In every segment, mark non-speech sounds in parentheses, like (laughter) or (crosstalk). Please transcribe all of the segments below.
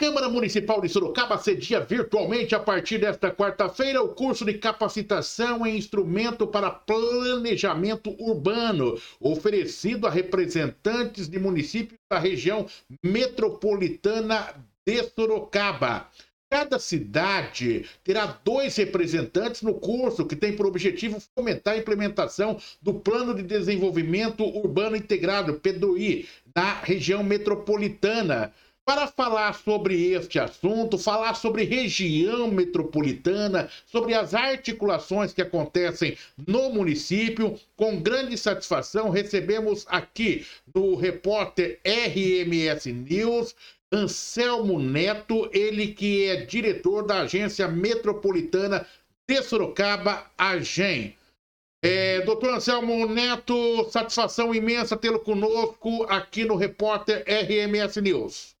Câmara Municipal de Sorocaba cedia virtualmente a partir desta quarta-feira o curso de capacitação em instrumento para planejamento urbano, oferecido a representantes de municípios da região metropolitana de Sorocaba. Cada cidade terá dois representantes no curso, que tem por objetivo fomentar a implementação do Plano de Desenvolvimento Urbano Integrado, PDI, na região metropolitana. Para falar sobre este assunto, falar sobre região metropolitana, sobre as articulações que acontecem no município, com grande satisfação recebemos aqui no repórter RMS News Anselmo Neto, ele que é diretor da Agência Metropolitana de Sorocaba, AGEM. É, doutor Anselmo Neto, satisfação imensa tê-lo conosco aqui no repórter RMS News.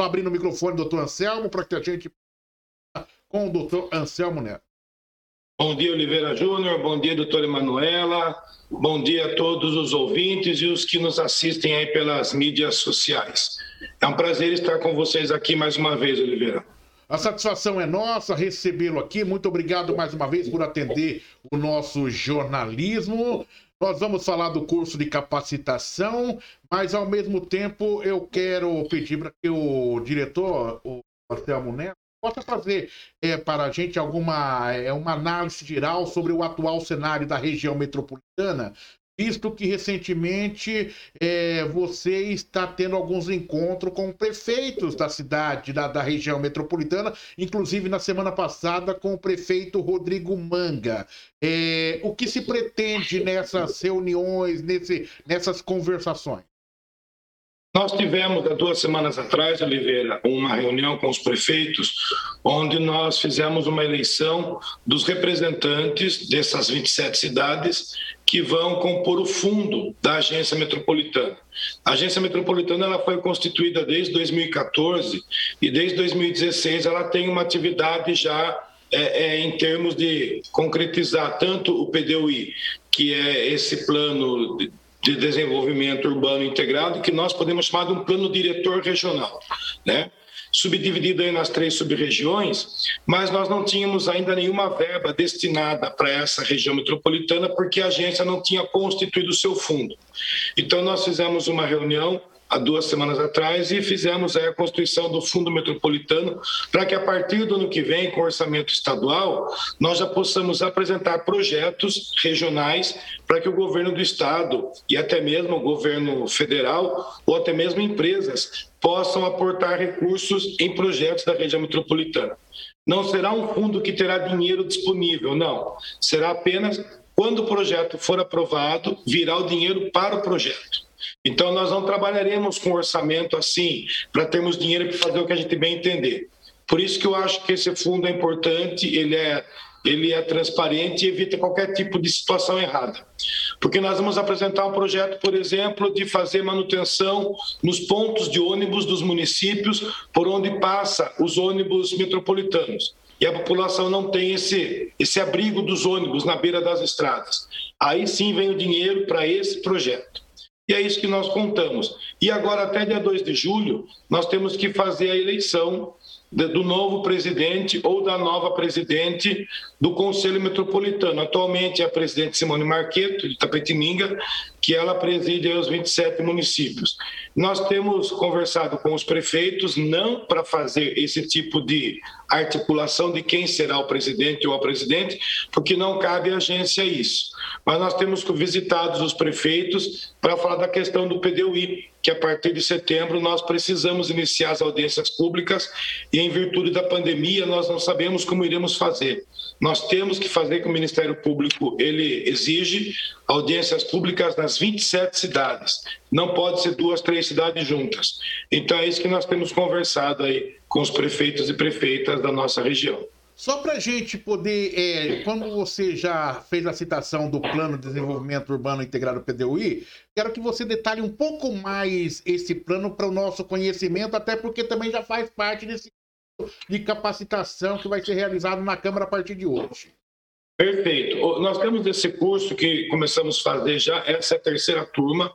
Estou abrindo o microfone, doutor Anselmo, para que a gente com o doutor Anselmo Neto. Bom dia, Oliveira Júnior. Bom dia, doutora Emanuela. Bom dia a todos os ouvintes e os que nos assistem aí pelas mídias sociais. É um prazer estar com vocês aqui mais uma vez, Oliveira. A satisfação é nossa recebê-lo aqui. Muito obrigado mais uma vez por atender o nosso jornalismo. Nós vamos falar do curso de capacitação, mas ao mesmo tempo eu quero pedir para que o diretor, o Marcelo Neto, possa fazer é, para a gente alguma é, uma análise geral sobre o atual cenário da região metropolitana, visto que recentemente é, você está tendo alguns encontros com prefeitos da cidade, da, da, região metropolitana, inclusive na semana passada com o prefeito Rodrigo Manga. É, o que se pretende nessas reuniões, nesse, nessas conversações? Nós tivemos, há duas semanas atrás, Oliveira, uma reunião com os prefeitos, onde nós fizemos uma eleição dos representantes dessas 27 cidades que vão compor o fundo da agência metropolitana. A agência metropolitana ela foi constituída desde 2014 e desde 2016 ela tem uma atividade já é, é, em termos de concretizar tanto o PDUI, que é esse plano de desenvolvimento urbano integrado, que nós podemos chamar de um plano diretor regional, né? subdividido aí nas três sub-regiões, mas nós não tínhamos ainda nenhuma verba destinada para essa região metropolitana, porque a agência não tinha constituído o seu fundo. Então, nós fizemos uma reunião há duas semanas atrás e fizemos a constituição do Fundo Metropolitano para que a partir do ano que vem, com orçamento estadual, nós já possamos apresentar projetos regionais para que o governo do estado e até mesmo o governo federal ou até mesmo empresas possam aportar recursos em projetos da região metropolitana. Não será um fundo que terá dinheiro disponível, não. Será apenas quando o projeto for aprovado, virá o dinheiro para o projeto. Então, nós não trabalharemos com orçamento assim, para termos dinheiro para fazer o que a gente bem entender. Por isso que eu acho que esse fundo é importante, ele é, ele é transparente e evita qualquer tipo de situação errada. Porque nós vamos apresentar um projeto, por exemplo, de fazer manutenção nos pontos de ônibus dos municípios por onde passa os ônibus metropolitanos. E a população não tem esse, esse abrigo dos ônibus na beira das estradas. Aí sim vem o dinheiro para esse projeto. E é isso que nós contamos. E agora, até dia 2 de julho, nós temos que fazer a eleição do novo presidente ou da nova presidente do Conselho Metropolitano. Atualmente é a presidente Simone Marqueto, de Tapetininga, que ela preside os 27 municípios. Nós temos conversado com os prefeitos, não para fazer esse tipo de articulação de quem será o presidente ou a presidente, porque não cabe à agência isso. Mas nós temos visitado os prefeitos para falar da questão do PDUI, que a partir de setembro nós precisamos iniciar as audiências públicas e, em virtude da pandemia, nós não sabemos como iremos fazer. Nós temos que fazer que o Ministério Público ele exige audiências públicas nas 27 cidades. Não pode ser duas, três cidades juntas. Então é isso que nós temos conversado aí com os prefeitos e prefeitas da nossa região. Só para a gente poder, é, como você já fez a citação do Plano de Desenvolvimento Urbano Integrado PDUI, quero que você detalhe um pouco mais esse plano para o nosso conhecimento, até porque também já faz parte desse de capacitação que vai ser realizado na Câmara a partir de hoje. Perfeito. Nós temos esse curso que começamos a fazer já, essa é a terceira turma.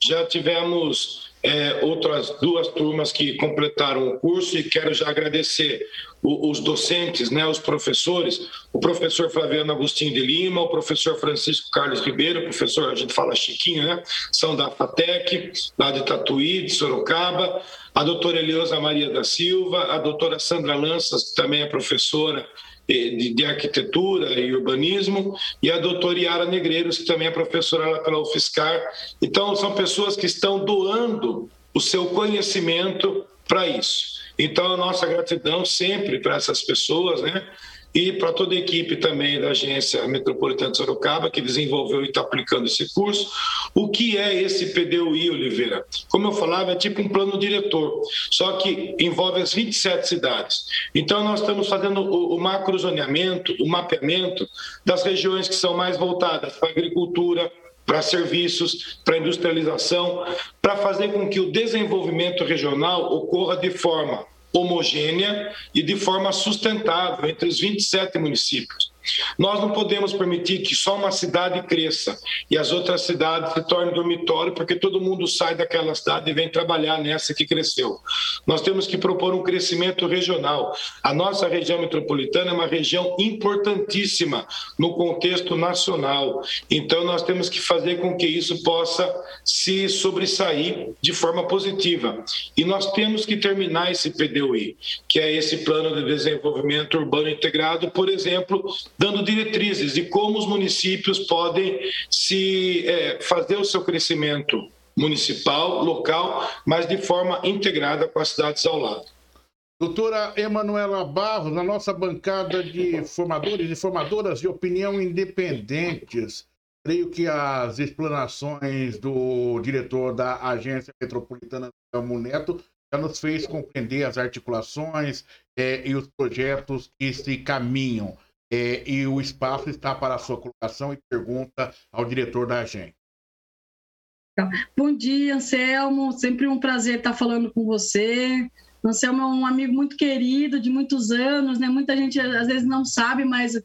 Já tivemos é, outras duas turmas que completaram o curso e quero já agradecer os docentes, né, os professores, o professor Flaviano Agostinho de Lima, o professor Francisco Carlos Ribeiro, professor, a gente fala Chiquinho, né, são da FATEC, lá de Tatuí, de Sorocaba, a doutora Eliosa Maria da Silva, a doutora Sandra Lanças, que também é professora de, de, arquitetura e urbanismo, e a doutora Yara Negreiros, que também é professora lá pela UFSCar. Então, são pessoas que estão doando o seu conhecimento para isso. Então, a nossa gratidão sempre para essas pessoas, né? E para toda a equipe também da Agência Metropolitana de Sorocaba, que desenvolveu e está aplicando esse curso. O que é esse PDUI, Oliveira? Como eu falava, é tipo um plano diretor, só que envolve as 27 cidades. Então, nós estamos fazendo o, o macrozoneamento, o mapeamento das regiões que são mais voltadas para a agricultura, para serviços, para industrialização, para fazer com que o desenvolvimento regional ocorra de forma homogênea e de forma sustentável entre os 27 municípios. Nós não podemos permitir que só uma cidade cresça e as outras cidades se tornem dormitório, porque todo mundo sai daquela cidade e vem trabalhar nessa que cresceu. Nós temos que propor um crescimento regional. A nossa região metropolitana é uma região importantíssima no contexto nacional. Então, nós temos que fazer com que isso possa se sobressair de forma positiva. E nós temos que terminar esse PDUI, que é esse Plano de Desenvolvimento Urbano Integrado, por exemplo, dando diretrizes de como os municípios podem se é, fazer o seu crescimento municipal, local, mas de forma integrada com as cidades ao lado. Doutora Emanuela Barros, na nossa bancada de formadores e formadoras de opinião independentes, creio que as explanações do diretor da Agência Metropolitana Selmo Neto já nos fez compreender as articulações é, e os projetos que se caminham é, e o espaço está para a sua colocação e pergunta ao diretor da agência. Tá. Bom dia, Anselmo. Sempre um prazer estar falando com você. Anselmo é um amigo muito querido, de muitos anos, né? Muita gente às vezes não sabe, mas uh,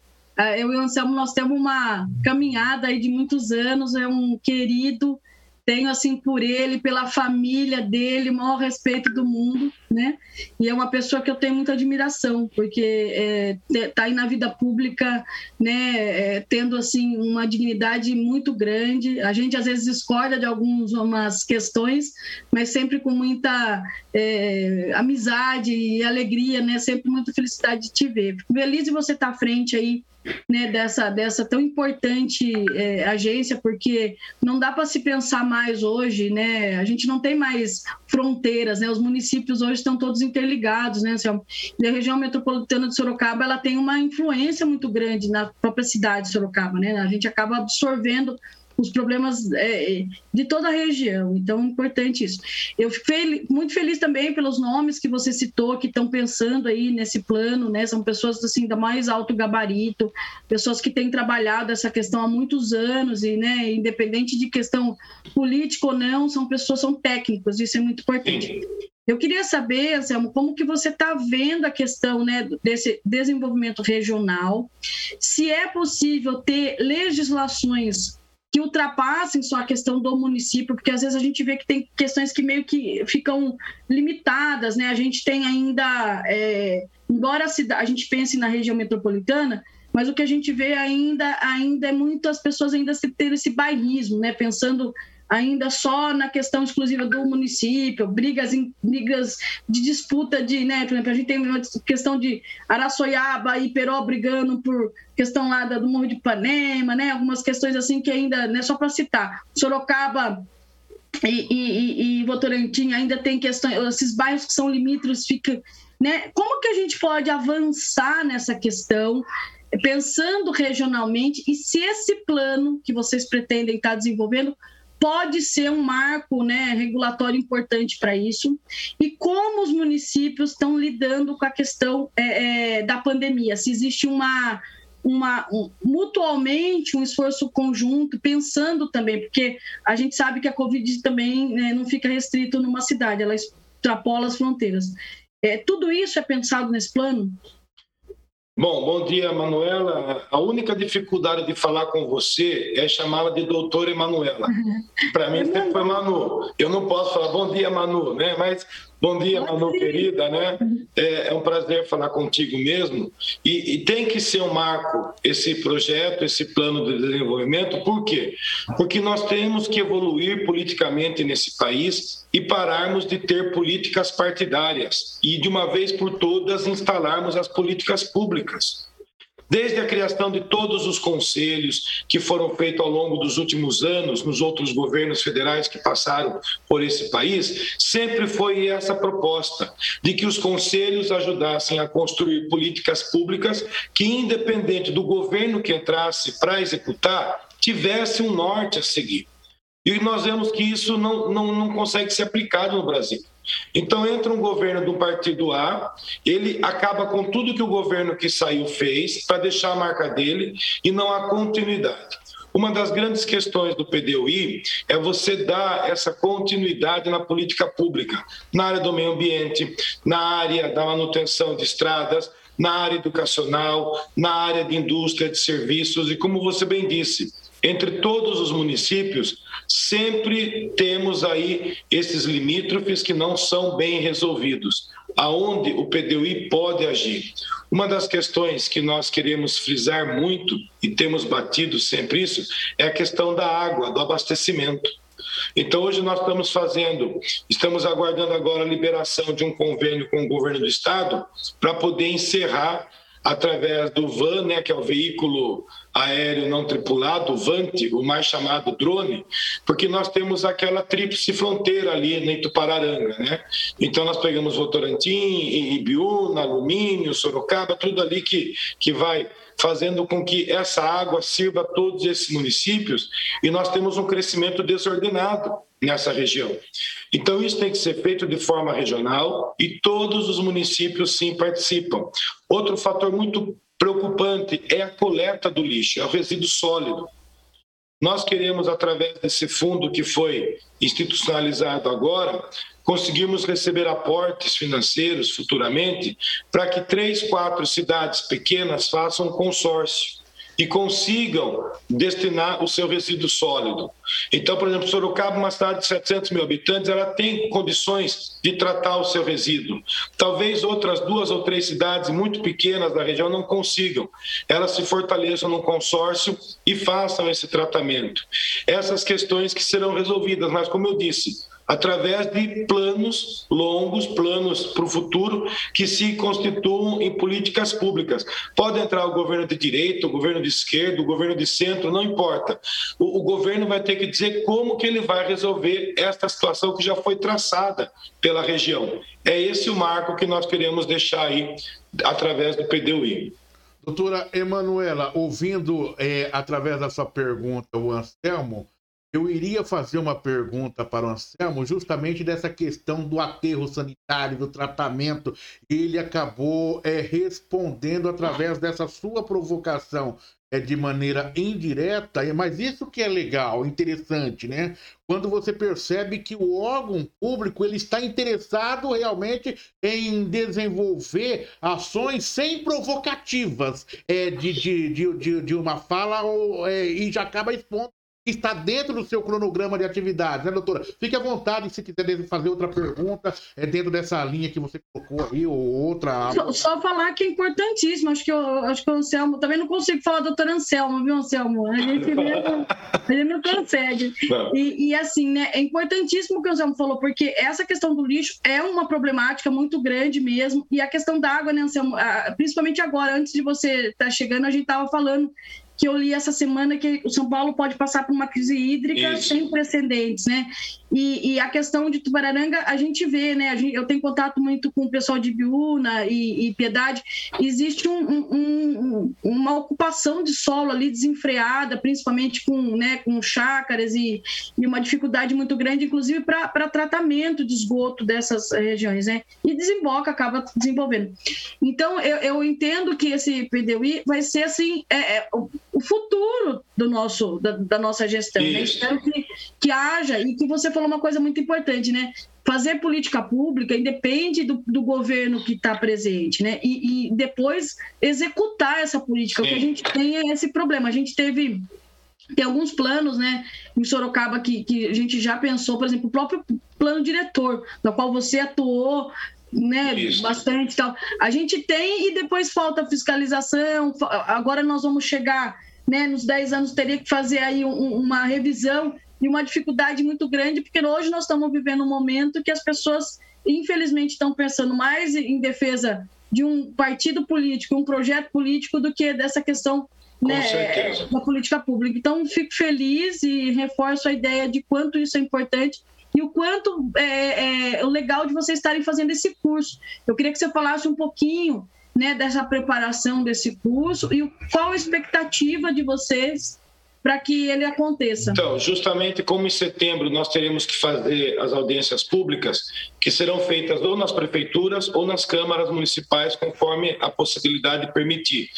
eu e o Anselmo nós temos uma caminhada aí de muitos anos. É um querido tenho assim por ele, pela família dele, o maior respeito do mundo, né? E é uma pessoa que eu tenho muita admiração, porque é, tá aí na vida pública, né? É, tendo assim uma dignidade muito grande. A gente às vezes discorda de algumas questões, mas sempre com muita é, amizade e alegria, né? Sempre muita felicidade de te ver. Fico feliz de você estar à frente aí né, dessa, dessa tão importante é, agência, porque não dá para se pensar mais hoje, né? A gente não tem mais fronteiras, né? Os municípios hoje estão todos interligados, né? Assim, a região metropolitana de Sorocaba ela tem uma influência muito grande na própria cidade de Sorocaba, né? A gente acaba absorvendo os problemas é, de toda a região. Então, é importante isso. Eu fiquei muito feliz também pelos nomes que você citou, que estão pensando aí nesse plano, né? São pessoas assim da mais alto gabarito, pessoas que têm trabalhado essa questão há muitos anos e, né, independente de questão política ou não, são pessoas são técnicos. Isso é muito importante. Eu queria saber, Anselmo, como que você está vendo a questão né, desse desenvolvimento regional, se é possível ter legislações que ultrapassem só a questão do município, porque às vezes a gente vê que tem questões que meio que ficam limitadas, né? A gente tem ainda, é, embora a, cidade, a gente pense na região metropolitana, mas o que a gente vê ainda, ainda é muitas pessoas ainda ter esse bairrismo, né? Pensando ainda só na questão exclusiva do município, brigas, em, brigas de disputa de, né, por exemplo, a gente tem uma questão de Araçoiaba e Peró brigando por questão lá do Morro de Ipanema, né, algumas questões assim que ainda, né, só para citar, Sorocaba e, e, e, Votorantim ainda tem questões, esses bairros que são limítrofes, fica, né, como que a gente pode avançar nessa questão, pensando regionalmente, e se esse plano que vocês pretendem estar desenvolvendo pode ser um marco né, regulatório importante para isso, e como os municípios estão lidando com a questão é, é, da pandemia, se existe uma, uma um, mutualmente um esforço conjunto, pensando também, porque a gente sabe que a Covid também né, não fica restrito numa cidade, ela extrapola as fronteiras. É, tudo isso é pensado nesse plano? Bom, bom dia, Manuela. A única dificuldade de falar com você é chamá-la de doutora Emanuela. (laughs) Para mim sempre foi Manu. Eu não posso falar bom dia, Manu, né? Mas Bom dia, Manu querida, né? É, é, um prazer falar contigo mesmo. E, e, tem que ser um marco esse projeto, esse plano de desenvolvimento, por quê? Porque nós temos que evoluir politicamente nesse país e pararmos de ter políticas partidárias e, de uma vez por todas, instalarmos as políticas públicas. Desde a criação de todos os conselhos que foram feitos ao longo dos últimos anos, nos outros governos federais que passaram por esse país, sempre foi essa proposta de que os conselhos ajudassem a construir políticas públicas que, independente do governo que entrasse para executar, tivesse um norte a seguir. E nós vemos que isso não, não, não consegue ser aplicado no Brasil. Então entra um governo do partido A, ele acaba com tudo que o governo que saiu fez para deixar a marca dele e não há continuidade. Uma das grandes questões do PDUI é você dar essa continuidade na política pública, na área do meio ambiente, na área da manutenção de estradas, na área educacional, na área de indústria, de serviços e, como você bem disse, entre todos os municípios, sempre temos aí esses limítrofes que não são bem resolvidos, aonde o PDUI pode agir. Uma das questões que nós queremos frisar muito e temos batido sempre isso é a questão da água, do abastecimento. Então, hoje nós estamos fazendo, estamos aguardando agora a liberação de um convênio com o governo do estado para poder encerrar através do VAN, né, que é o veículo aéreo não tripulado, o VANT, o mais chamado drone, porque nós temos aquela tríplice fronteira ali em Tupararanga, né? Então nós pegamos Votorantim, Ibiúna, Alumínio, Sorocaba, tudo ali que, que vai fazendo com que essa água sirva a todos esses municípios e nós temos um crescimento desordenado nessa região. Então, isso tem que ser feito de forma regional e todos os municípios sim participam. Outro fator muito preocupante é a coleta do lixo, é o resíduo sólido. Nós queremos, através desse fundo que foi institucionalizado agora, conseguirmos receber aportes financeiros futuramente para que três, quatro cidades pequenas façam um consórcio e consigam destinar o seu resíduo sólido. Então, por exemplo, Sorocaba, uma cidade de 700 mil habitantes, ela tem condições de tratar o seu resíduo. Talvez outras duas ou três cidades muito pequenas da região não consigam. Elas se fortaleçam no consórcio e façam esse tratamento. Essas questões que serão resolvidas, mas como eu disse, através de planos longos, planos para o futuro, que se constituam em políticas públicas. Pode entrar o governo de direita, o governo de esquerda, o governo de centro, não importa. O, o governo vai ter que dizer como que ele vai resolver esta situação que já foi traçada pela região. É esse o marco que nós queremos deixar aí através do PDUI. Doutora Emanuela, ouvindo é, através da sua pergunta o Anselmo, eu iria fazer uma pergunta para o Anselmo justamente dessa questão do aterro sanitário, do tratamento. Ele acabou é, respondendo através dessa sua provocação é, de maneira indireta, mas isso que é legal, interessante, né? Quando você percebe que o órgão público ele está interessado realmente em desenvolver ações sem provocativas é, de, de, de, de, uma fala ou, é, e já acaba expondo está dentro do seu cronograma de atividades, né, doutora? Fique à vontade se quiser fazer outra pergunta, é dentro dessa linha que você colocou aí, ou outra. Só, só falar que é importantíssimo, acho que, eu, acho que o Anselmo, também não consigo falar doutor Anselmo, viu, Anselmo? A gente mesmo, ele não consegue. E, e, assim, né, é importantíssimo o que o Anselmo falou, porque essa questão do lixo é uma problemática muito grande mesmo, e a questão da água, né, Anselmo, principalmente agora, antes de você estar tá chegando, a gente estava falando que eu li essa semana que o São Paulo pode passar por uma crise hídrica Isso. sem precedentes, né? E, e, a questão de Tubararanga, a gente vê, né? Gente, eu tenho contato muito com o pessoal de Biúna e, e Piedade. Existe um, um, uma ocupação de solo ali desenfreada, principalmente com, né, com chácaras e, e uma dificuldade muito grande, inclusive para tratamento de esgoto dessas regiões, né? E desemboca, acaba desenvolvendo. Então, eu, eu entendo que esse PDUI vai ser assim. É, é, o futuro do nosso, da, da nossa gestão. Né? Espero que, que haja e que você falou uma coisa muito importante, né? fazer política pública independe do, do governo que está presente, né? E, e, depois executar essa política. Sim. O que a gente tem é esse problema. A gente teve tem alguns planos, né, em Sorocaba que, que a gente já pensou, por exemplo, o próprio plano diretor, no qual você atuou, né, Isso. bastante tal. A gente tem e depois falta fiscalização. Agora nós vamos chegar, né, nos 10 anos teria que fazer aí um, uma revisão e uma dificuldade muito grande, porque hoje nós estamos vivendo um momento que as pessoas, infelizmente, estão pensando mais em defesa de um partido político, um projeto político, do que dessa questão né, da política pública. Então, fico feliz e reforço a ideia de quanto isso é importante e o quanto é, é, legal de vocês estarem fazendo esse curso. Eu queria que você falasse um pouquinho né, dessa preparação desse curso e qual a expectativa de vocês para que ele aconteça. Então, justamente como em setembro nós teremos que fazer as audiências públicas, que serão feitas ou nas prefeituras ou nas câmaras municipais, conforme a possibilidade permitir.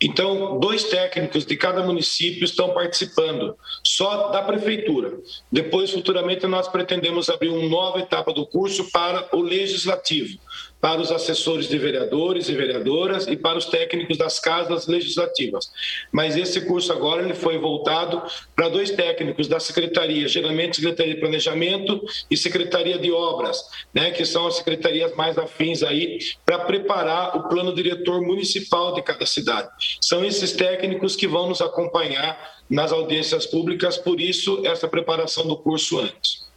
Então, dois técnicos de cada município estão participando, só da prefeitura. Depois, futuramente, nós pretendemos abrir uma nova etapa do curso para o legislativo para os assessores de vereadores e vereadoras e para os técnicos das casas legislativas. Mas esse curso agora ele foi voltado para dois técnicos da secretaria, geralmente Secretaria de Planejamento e Secretaria de Obras, né, que são as secretarias mais afins aí para preparar o plano diretor municipal de cada cidade. São esses técnicos que vão nos acompanhar nas audiências públicas, por isso essa preparação do curso antes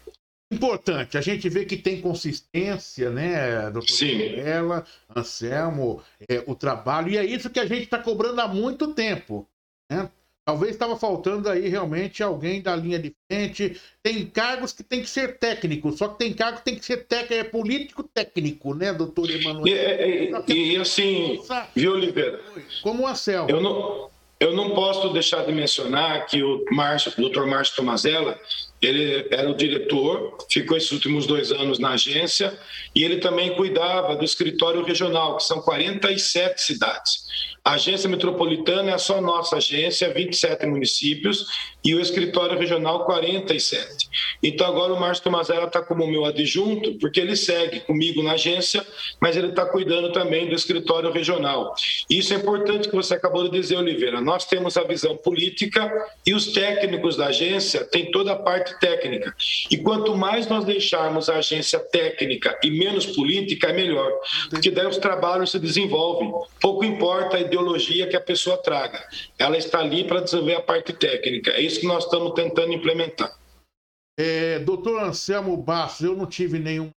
importante. A gente vê que tem consistência, né, doutor Sim. Ela, Anselmo, é, o trabalho, e é isso que a gente está cobrando há muito tempo. Né? Talvez estava faltando aí realmente alguém da linha de frente. Tem cargos que tem que ser técnico, só que tem cargo que tem que ser técnico, é político técnico, né, doutor Emanuel? E, e, e, e assim, viu, Oliveira? Como o Anselmo. Eu não, eu não posso deixar de mencionar que o Márcio, o doutor Márcio Tomazella, ele era o diretor, ficou esses últimos dois anos na agência e ele também cuidava do escritório regional, que são 47 cidades. A agência metropolitana é só nossa agência, 27 municípios, e o escritório regional, 47. Então, agora o Márcio Tomazella está como meu adjunto, porque ele segue comigo na agência, mas ele está cuidando também do escritório regional. Isso é importante que você acabou de dizer, Oliveira. Nós temos a visão política e os técnicos da agência têm toda a parte técnica. E quanto mais nós deixarmos a agência técnica e menos política, é melhor, porque daí os trabalhos se desenvolvem. Pouco importa a ideologia que a pessoa traga, ela está ali para desenvolver a parte técnica. É isso que nós estamos tentando implementar. É, doutor Anselmo Bastos, eu não tive nenhum.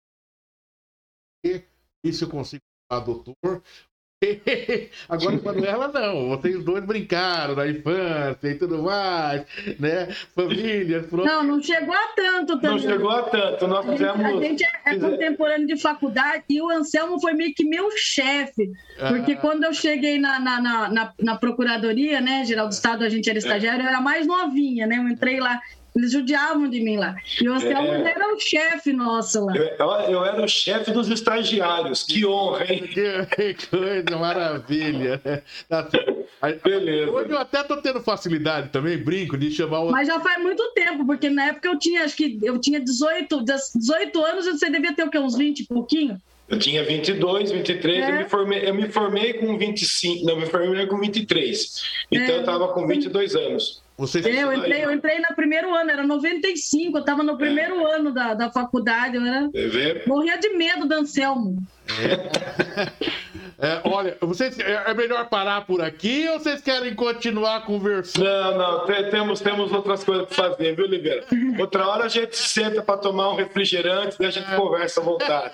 Isso eu consigo falar, doutor. (laughs) Agora, Manuela, não. Vocês dois brincaram na infância e tudo mais, né? Famílias. Pronto. Não, não chegou a tanto também. Não chegou a tanto. Nós fizemos. A gente é, é contemporâneo de faculdade e o Anselmo foi meio que meu chefe. Porque ah. quando eu cheguei na, na, na, na, Procuradoria, né, Geral do Estado, a gente era estagiário, eu era mais novinha, né? Eu entrei lá eles judiavam de mim lá. E o Anselmo é... era o chefe nosso lá. Eu, eu era o chefe dos estagiários. Que honra, hein? Que coisa maravilha. Tá Beleza. Hoje eu até tô tendo facilidade também, brinco, de chamar o. Mas já faz muito tempo, porque na época eu tinha, acho que eu tinha 18, 18 anos, você devia ter o quê? Uns 20 e pouquinho? Eu tinha 22, 23, é. eu, me formei, eu me formei com 25, não, me formei com 23. Então é. eu estava com 22 anos. Você eu, entrei, eu entrei no primeiro ano, era 95, eu estava no primeiro é. ano da, da faculdade, eu era, morria de medo do Anselmo. É. (laughs) É, olha, vocês, é, é melhor parar por aqui ou vocês querem continuar conversando? Não, não, tem, temos, temos outras coisas para fazer, viu, Oliveira? Outra hora a gente senta para tomar um refrigerante e a gente conversa à vontade.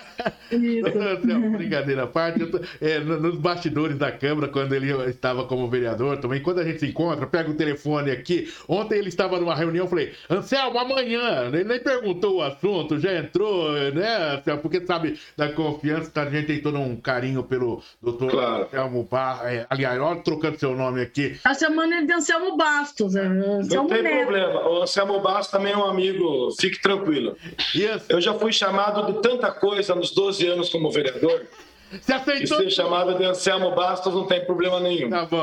(laughs) não, brincadeira à parte, tô, é, nos bastidores da Câmara, quando ele estava como vereador também, quando a gente se encontra, pega o telefone aqui. Ontem ele estava numa reunião, eu falei, Anselmo, amanhã. Ele nem perguntou o assunto, já entrou, né? Porque sabe da confiança, a gente tem todo um carinho pelo doutor claro. Anselmo Bastos. É, aliás, olha, trocando seu nome aqui. Tá chamando ele de Anselmo Bastos. É, Não tem Neto. problema. O Anselmo Bastos também é um amigo, fique tranquilo. Yes. Eu já fui chamado de tanta coisa nos 12 anos como vereador. Você aceitou? E ser chamado de Anselmo Bastos não tem problema nenhum. Tá bom.